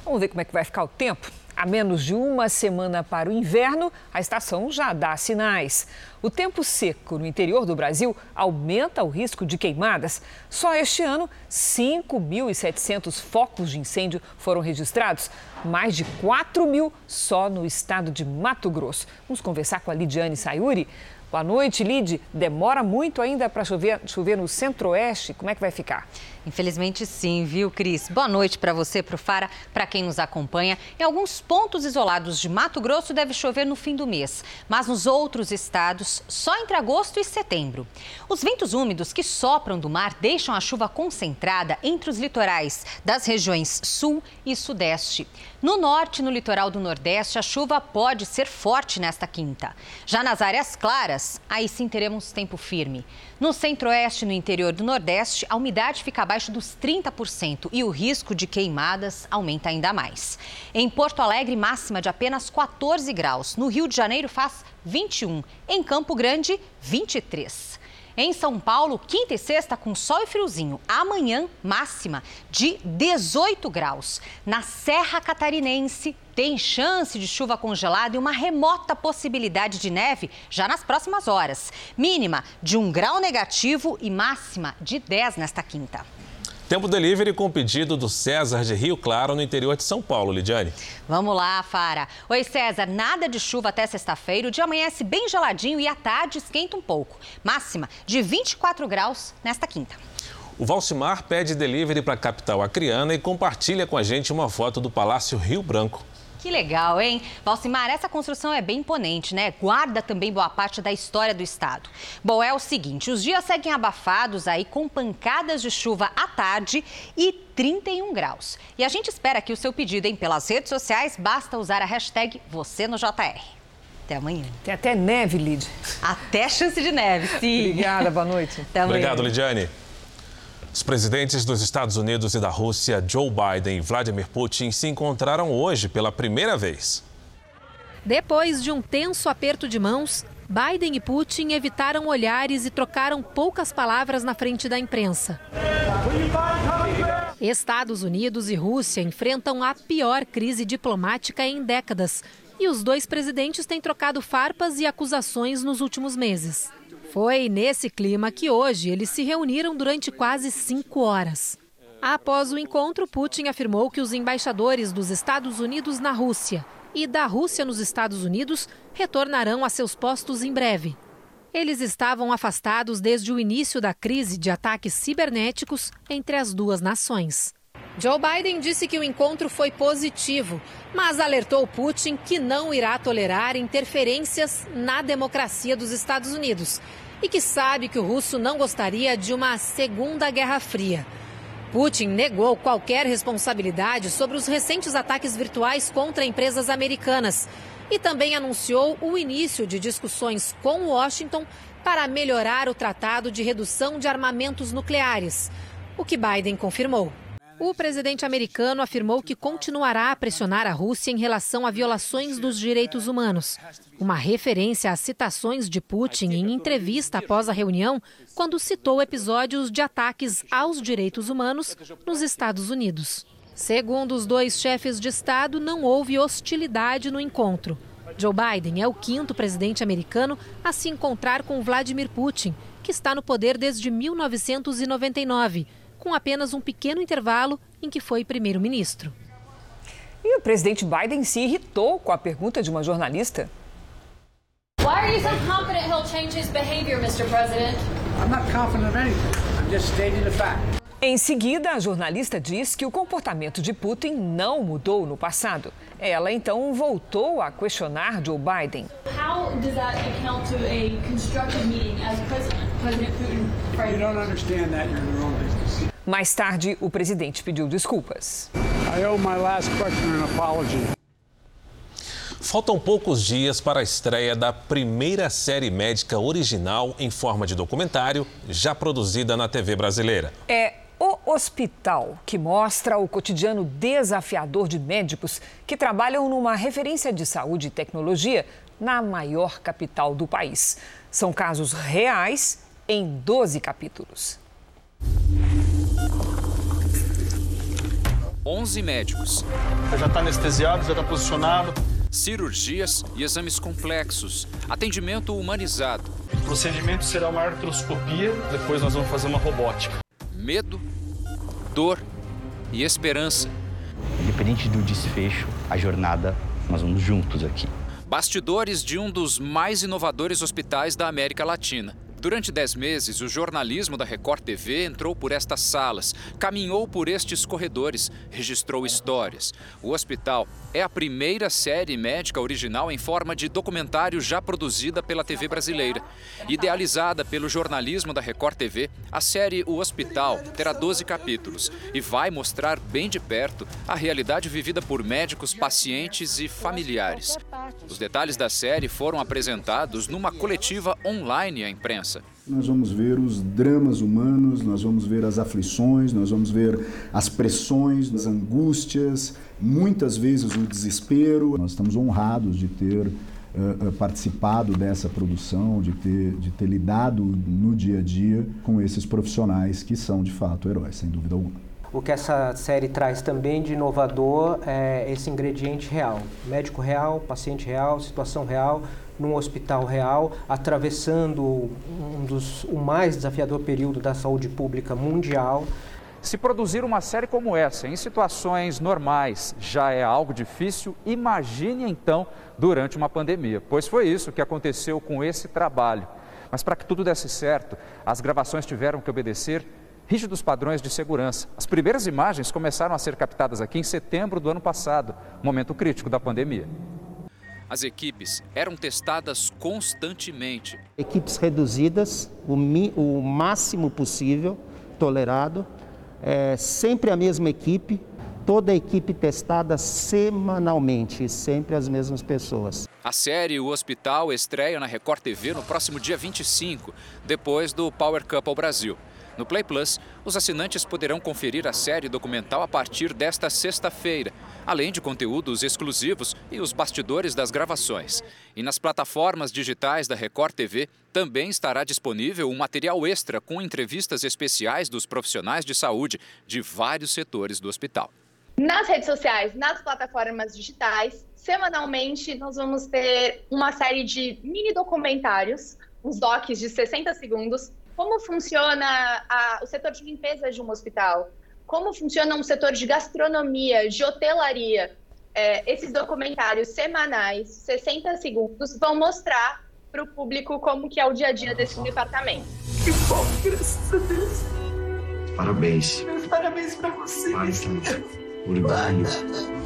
Vamos ver como é que vai ficar o tempo? A menos de uma semana para o inverno, a estação já dá sinais. O tempo seco no interior do Brasil aumenta o risco de queimadas. Só este ano, 5.700 focos de incêndio foram registrados, mais de 4 mil só no estado de Mato Grosso. Vamos conversar com a Lidiane Sayuri. Boa noite, Lid. Demora muito ainda para chover, chover no centro-oeste? Como é que vai ficar? Infelizmente sim, viu, Cris? Boa noite para você, para o Fara, para quem nos acompanha. Em alguns pontos isolados de Mato Grosso deve chover no fim do mês, mas nos outros estados só entre agosto e setembro. Os ventos úmidos que sopram do mar deixam a chuva concentrada entre os litorais das regiões sul e sudeste. No norte e no litoral do nordeste, a chuva pode ser forte nesta quinta. Já nas áreas claras, aí sim teremos tempo firme. No centro-oeste e no interior do nordeste, a umidade fica abaixo dos 30% e o risco de queimadas aumenta ainda mais. Em Porto Alegre, máxima de apenas 14 graus. No Rio de Janeiro, faz 21. Em Campo Grande, 23. Em São Paulo, quinta e sexta com sol e friozinho. Amanhã, máxima de 18 graus. Na Serra Catarinense, tem chance de chuva congelada e uma remota possibilidade de neve já nas próximas horas. Mínima de 1 grau negativo e máxima de 10 nesta quinta. Tempo delivery com pedido do César de Rio Claro, no interior de São Paulo, Lidiane. Vamos lá, Fara. Oi, César. Nada de chuva até sexta-feira. O dia amanhece bem geladinho e à tarde esquenta um pouco. Máxima de 24 graus nesta quinta. O Valcimar pede delivery para a capital acriana e compartilha com a gente uma foto do Palácio Rio Branco. Que legal, hein? Valcimar, essa construção é bem imponente, né? Guarda também boa parte da história do estado. Bom, é o seguinte: os dias seguem abafados aí, com pancadas de chuva à tarde e 31 graus. E a gente espera que o seu pedido, hein? Pelas redes sociais, basta usar a hashtag você no JR. Até amanhã. Tem até neve, Lid. Até chance de neve, sim. Obrigada, boa noite. Até amanhã. Obrigado, Lidiane. Os presidentes dos Estados Unidos e da Rússia, Joe Biden e Vladimir Putin, se encontraram hoje pela primeira vez. Depois de um tenso aperto de mãos, Biden e Putin evitaram olhares e trocaram poucas palavras na frente da imprensa. Estados Unidos e Rússia enfrentam a pior crise diplomática em décadas. E os dois presidentes têm trocado farpas e acusações nos últimos meses. Foi nesse clima que hoje eles se reuniram durante quase cinco horas. Após o encontro, Putin afirmou que os embaixadores dos Estados Unidos na Rússia e da Rússia nos Estados Unidos retornarão a seus postos em breve. Eles estavam afastados desde o início da crise de ataques cibernéticos entre as duas nações. Joe Biden disse que o encontro foi positivo, mas alertou Putin que não irá tolerar interferências na democracia dos Estados Unidos e que sabe que o russo não gostaria de uma segunda Guerra Fria. Putin negou qualquer responsabilidade sobre os recentes ataques virtuais contra empresas americanas e também anunciou o início de discussões com Washington para melhorar o tratado de redução de armamentos nucleares, o que Biden confirmou. O presidente americano afirmou que continuará a pressionar a Rússia em relação a violações dos direitos humanos. Uma referência às citações de Putin em entrevista após a reunião, quando citou episódios de ataques aos direitos humanos nos Estados Unidos. Segundo os dois chefes de Estado, não houve hostilidade no encontro. Joe Biden é o quinto presidente americano a se encontrar com Vladimir Putin, que está no poder desde 1999 com apenas um pequeno intervalo em que foi primeiro-ministro. E o presidente Biden se irritou com a pergunta de uma jornalista. Why are you so confident he'll change his behavior, Mr. President? I'm not confident of anything. I'm just stating a fact. Em seguida, a jornalista diz que o comportamento de Putin não mudou no passado. Ela então voltou a questionar Joe Biden. How does that account to a constructive meeting as President, President Putin? You don't understand that. You're in your own business. Mais tarde, o presidente pediu desculpas. Faltam poucos dias para a estreia da primeira série médica original em forma de documentário, já produzida na TV brasileira. É o Hospital, que mostra o cotidiano desafiador de médicos que trabalham numa referência de saúde e tecnologia na maior capital do país. São casos reais em 12 capítulos. 11 médicos. Já está anestesiado, já está posicionado. Cirurgias e exames complexos. Atendimento humanizado. O procedimento será uma artroscopia, depois nós vamos fazer uma robótica. Medo, dor e esperança. Independente do desfecho, a jornada, nós vamos juntos aqui. Bastidores de um dos mais inovadores hospitais da América Latina. Durante dez meses, o jornalismo da Record TV entrou por estas salas, caminhou por estes corredores, registrou histórias. O hospital é a primeira série médica original em forma de documentário já produzida pela TV brasileira. Idealizada pelo jornalismo da Record TV, a série O Hospital terá 12 capítulos e vai mostrar bem de perto a realidade vivida por médicos, pacientes e familiares. Os detalhes da série foram apresentados numa coletiva online à imprensa. Nós vamos ver os dramas humanos, nós vamos ver as aflições, nós vamos ver as pressões, as angústias, muitas vezes o desespero. Nós estamos honrados de ter uh, participado dessa produção, de ter, de ter lidado no dia a dia com esses profissionais que são de fato heróis, sem dúvida alguma. O que essa série traz também de inovador é esse ingrediente real: médico real, paciente real, situação real, num hospital real, atravessando um dos, o mais desafiador período da saúde pública mundial. Se produzir uma série como essa em situações normais já é algo difícil, imagine então durante uma pandemia, pois foi isso que aconteceu com esse trabalho. Mas para que tudo desse certo, as gravações tiveram que obedecer rígidos padrões de segurança. As primeiras imagens começaram a ser captadas aqui em setembro do ano passado, momento crítico da pandemia. As equipes eram testadas constantemente. Equipes reduzidas, o, mi, o máximo possível, tolerado. É, sempre a mesma equipe, toda a equipe testada semanalmente, sempre as mesmas pessoas. A série O Hospital estreia na Record TV no próximo dia 25, depois do Power Cup ao Brasil. No Play Plus, os assinantes poderão conferir a série documental a partir desta sexta-feira, além de conteúdos exclusivos e os bastidores das gravações. E nas plataformas digitais da Record TV também estará disponível um material extra com entrevistas especiais dos profissionais de saúde de vários setores do hospital. Nas redes sociais, nas plataformas digitais, semanalmente nós vamos ter uma série de mini documentários, uns docs de 60 segundos, como funciona a, o setor de limpeza de um hospital, como funciona um setor de gastronomia, de hotelaria. É, esses documentários semanais, 60 segundos, vão mostrar para o público como que é o dia a dia desse departamento. Que bom, graças a Deus. Parabéns. Parabéns para você. Orgulho.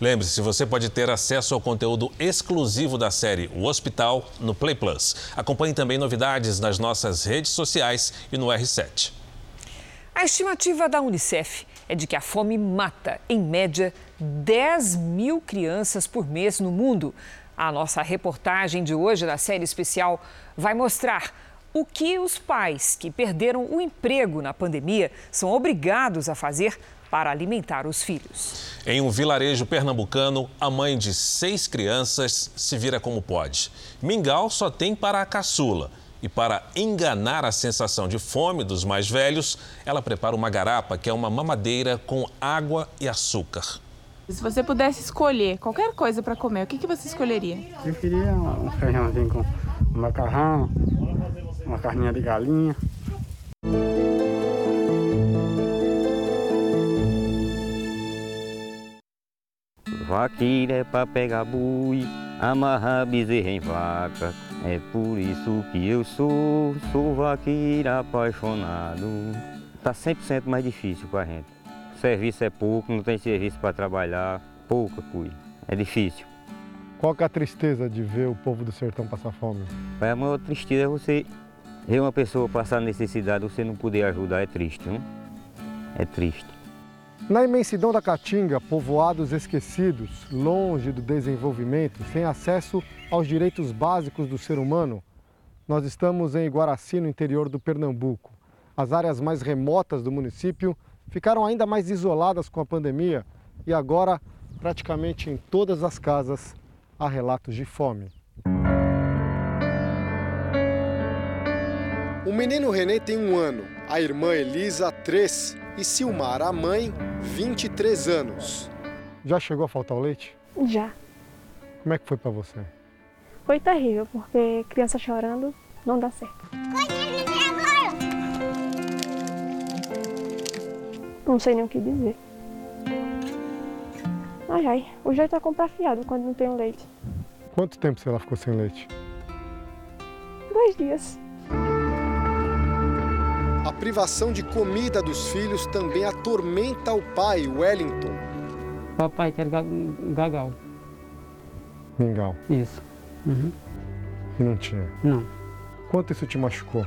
Lembre-se, você pode ter acesso ao conteúdo exclusivo da série O Hospital no Play Plus. Acompanhe também novidades nas nossas redes sociais e no R7. A estimativa da Unicef é de que a fome mata, em média, 10 mil crianças por mês no mundo. A nossa reportagem de hoje da série especial vai mostrar o que os pais que perderam o emprego na pandemia são obrigados a fazer para alimentar os filhos. Em um vilarejo pernambucano, a mãe de seis crianças se vira como pode. Mingau só tem para a caçula. E para enganar a sensação de fome dos mais velhos, ela prepara uma garapa, que é uma mamadeira com água e açúcar. Se você pudesse escolher qualquer coisa para comer, o que, que você escolheria? Eu queria um feijãozinho com um macarrão, uma carninha de galinha. Vaqueira é pra pegar bui, amarrar bezerra em vaca. É por isso que eu sou, sou vaqueira apaixonado. Tá 100% mais difícil pra gente. O serviço é pouco, não tem serviço para trabalhar, pouca coisa. É difícil. Qual que é a tristeza de ver o povo do sertão passar fome? A maior tristeza é você ver uma pessoa passar necessidade, você não poder ajudar, é triste, não? É triste. Na imensidão da Caatinga, povoados esquecidos, longe do desenvolvimento, sem acesso aos direitos básicos do ser humano, nós estamos em Iguaraci, no interior do Pernambuco. As áreas mais remotas do município ficaram ainda mais isoladas com a pandemia e agora, praticamente em todas as casas, há relatos de fome. O menino René tem um ano, a irmã Elisa, três e Silmar, a mãe, 23 anos. Já chegou a faltar o leite? Já. Como é que foi para você? Foi terrível, porque criança chorando não dá certo. Não sei nem o que dizer. Ai, ai, o jeito é comprar fiado quando não tem o leite. Quanto tempo ela ficou sem leite? Dois dias. A privação de comida dos filhos também atormenta o pai, Wellington. Papai quer gagal. Mingau. Isso. Uhum. E não tinha? Não. Quanto isso te machucou?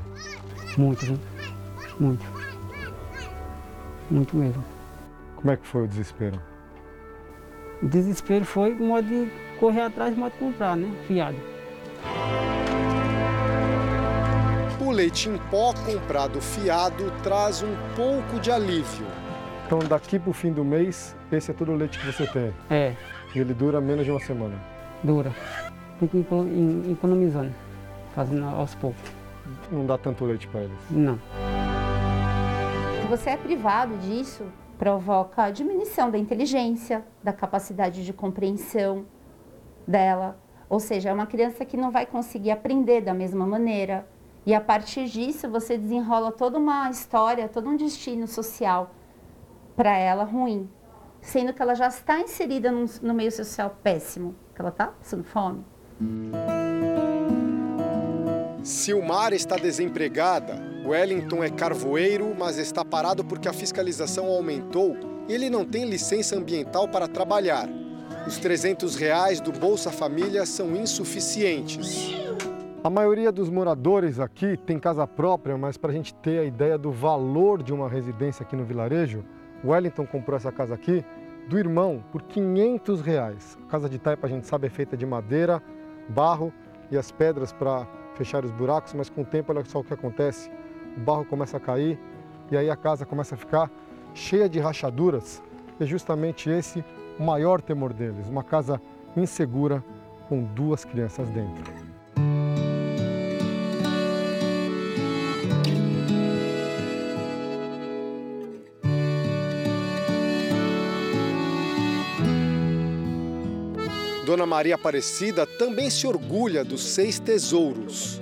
Muito, viu? Muito. Muito mesmo. Como é que foi o desespero? O desespero foi o modo de correr atrás, modo de comprar, né? Fiado. O leite em pó comprado fiado traz um pouco de alívio. Então, daqui para o fim do mês, esse é todo o leite que você tem? É. E ele dura menos de uma semana? Dura. Tem que ir economizando, fazendo aos poucos. Não dá tanto leite para eles? Não. Se você é privado disso, provoca a diminuição da inteligência, da capacidade de compreensão dela. Ou seja, é uma criança que não vai conseguir aprender da mesma maneira. E a partir disso, você desenrola toda uma história, todo um destino social para ela ruim, sendo que ela já está inserida no, no meio social péssimo, que ela está passando fome. Silmar está desempregada. Wellington é carvoeiro, mas está parado porque a fiscalização aumentou e ele não tem licença ambiental para trabalhar. Os 300 reais do Bolsa Família são insuficientes. A maioria dos moradores aqui tem casa própria, mas para a gente ter a ideia do valor de uma residência aqui no vilarejo, Wellington comprou essa casa aqui do irmão por 500 reais. A casa de taipa, a gente sabe, é feita de madeira, barro e as pedras para fechar os buracos, mas com o tempo, olha só o que acontece. O barro começa a cair e aí a casa começa a ficar cheia de rachaduras. É justamente esse o maior temor deles, uma casa insegura com duas crianças dentro. Dona Maria Aparecida também se orgulha dos seis tesouros.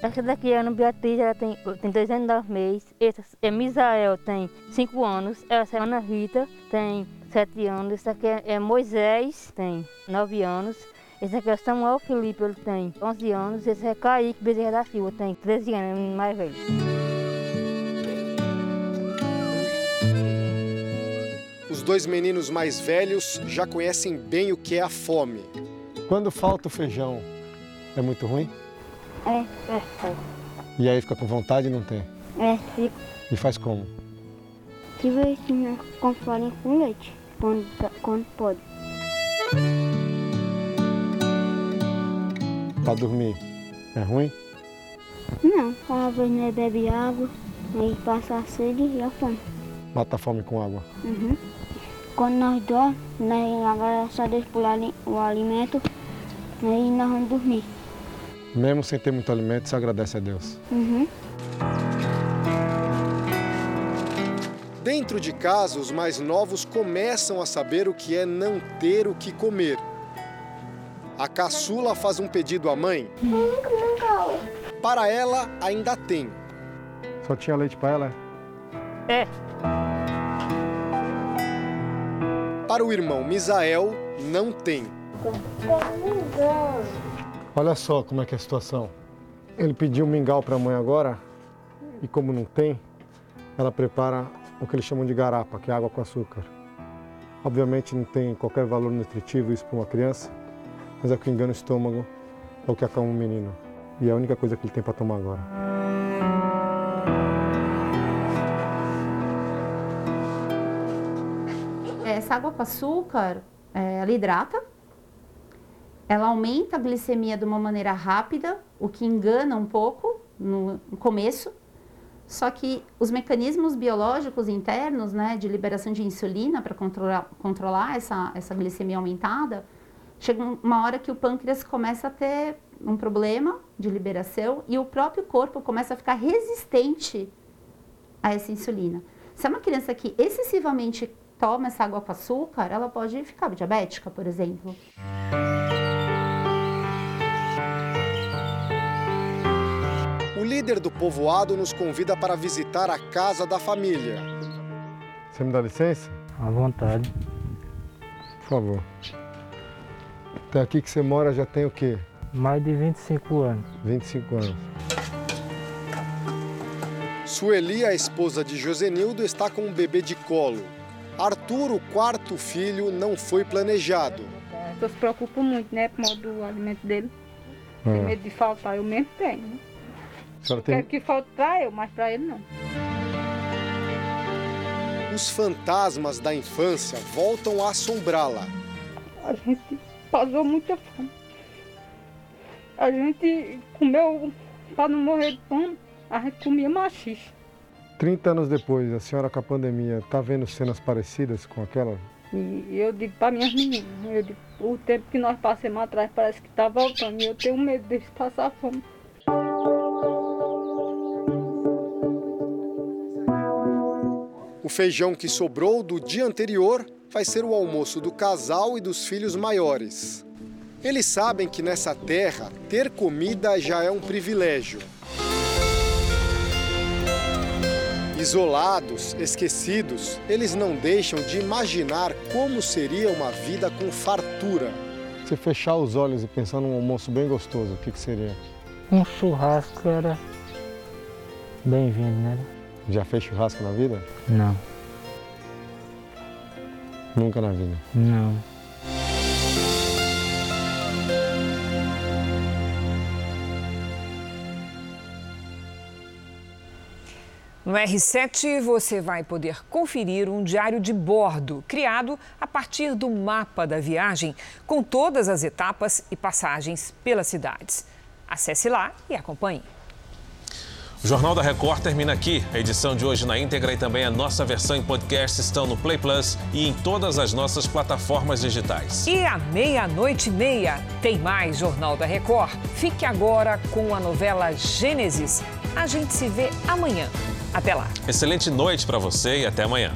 Essa daqui é a Beatriz, ela tem, tem dois anos e nove meses. Essa é Misael, tem cinco anos. Essa é Ana Rita, tem sete anos. Essa aqui é, é Moisés, tem nove anos. Esse aqui é Samuel Felipe, ele tem 11 anos. Esse é Kaique Bezerra da Silva, tem 13 anos, mais velho. Os dois meninos mais velhos já conhecem bem o que é a fome. Quando falta o feijão, é muito ruim? É, é, é. E aí fica com vontade e não tem? É, fico. E faz como? Que vecinha com farinha com leite, quando, quando pode. Pra dormir, é ruim? Não, às vezes né, bebe água, aí passa a sede e a fome. Mata a fome com água. Uhum. Quando nós dormimos, nós agora só deixa pular o alimento, aí nós vamos dormir. Mesmo sem ter muito alimento, você agradece a Deus. Uhum. Dentro de casa, os mais novos começam a saber o que é não ter o que comer. A caçula faz um pedido à mãe. Para ela, ainda tem. Só tinha leite para ela? É. Para o irmão Misael, não tem. Olha só como é que é a situação. Ele pediu mingau para a mãe agora e como não tem, ela prepara o que eles chamam de garapa, que é água com açúcar. Obviamente não tem qualquer valor nutritivo isso para uma criança, mas é o que engana o estômago, é o que acalma o menino. E é a única coisa que ele tem para tomar agora. Essa água com açúcar, é, ela hidrata, ela aumenta a glicemia de uma maneira rápida, o que engana um pouco no começo, só que os mecanismos biológicos internos, né, de liberação de insulina para controlar, controlar essa, essa glicemia aumentada, chega uma hora que o pâncreas começa a ter um problema de liberação e o próprio corpo começa a ficar resistente a essa insulina. Se é uma criança que excessivamente toma essa água com açúcar, ela pode ficar diabética, por exemplo. O líder do povoado nos convida para visitar a casa da família. Você me dá licença? À vontade. Por favor. Até aqui que você mora já tem o quê? Mais de 25 anos. 25 anos. Sueli, a esposa de Josenildo, está com um bebê de colo. Arthur, o quarto filho, não foi planejado. Eu se preocupo muito, né, com o alimento dele. É. Tem medo de faltar, eu mesmo tenho. Né? A senhora Quero tem... que falte pra eu, mas pra ele não. Os fantasmas da infância voltam a assombrá-la. A gente passou muita fome. A gente comeu, para não morrer de fome, a gente comia machixe. 30 anos depois, a senhora com a pandemia, tá vendo cenas parecidas com aquela? E eu digo para minhas meninas, eu digo, o tempo que nós passamos atrás parece que está voltando. E eu tenho medo deles passar fome. O feijão que sobrou do dia anterior vai ser o almoço do casal e dos filhos maiores. Eles sabem que nessa terra ter comida já é um privilégio. Isolados, esquecidos, eles não deixam de imaginar como seria uma vida com fartura. Se fechar os olhos e pensar num almoço bem gostoso, o que, que seria? Um churrasco era bem-vindo, né? Já fez churrasco na vida? Não, Nunca na vida. não. No R7 você vai poder conferir um diário de bordo criado a partir do mapa da viagem, com todas as etapas e passagens pelas cidades. Acesse lá e acompanhe. O Jornal da Record termina aqui. A edição de hoje na íntegra e também a nossa versão em podcast estão no Play Plus e em todas as nossas plataformas digitais. E à meia-noite e meia tem mais Jornal da Record. Fique agora com a novela Gênesis. A gente se vê amanhã. Até lá. Excelente noite para você e até amanhã.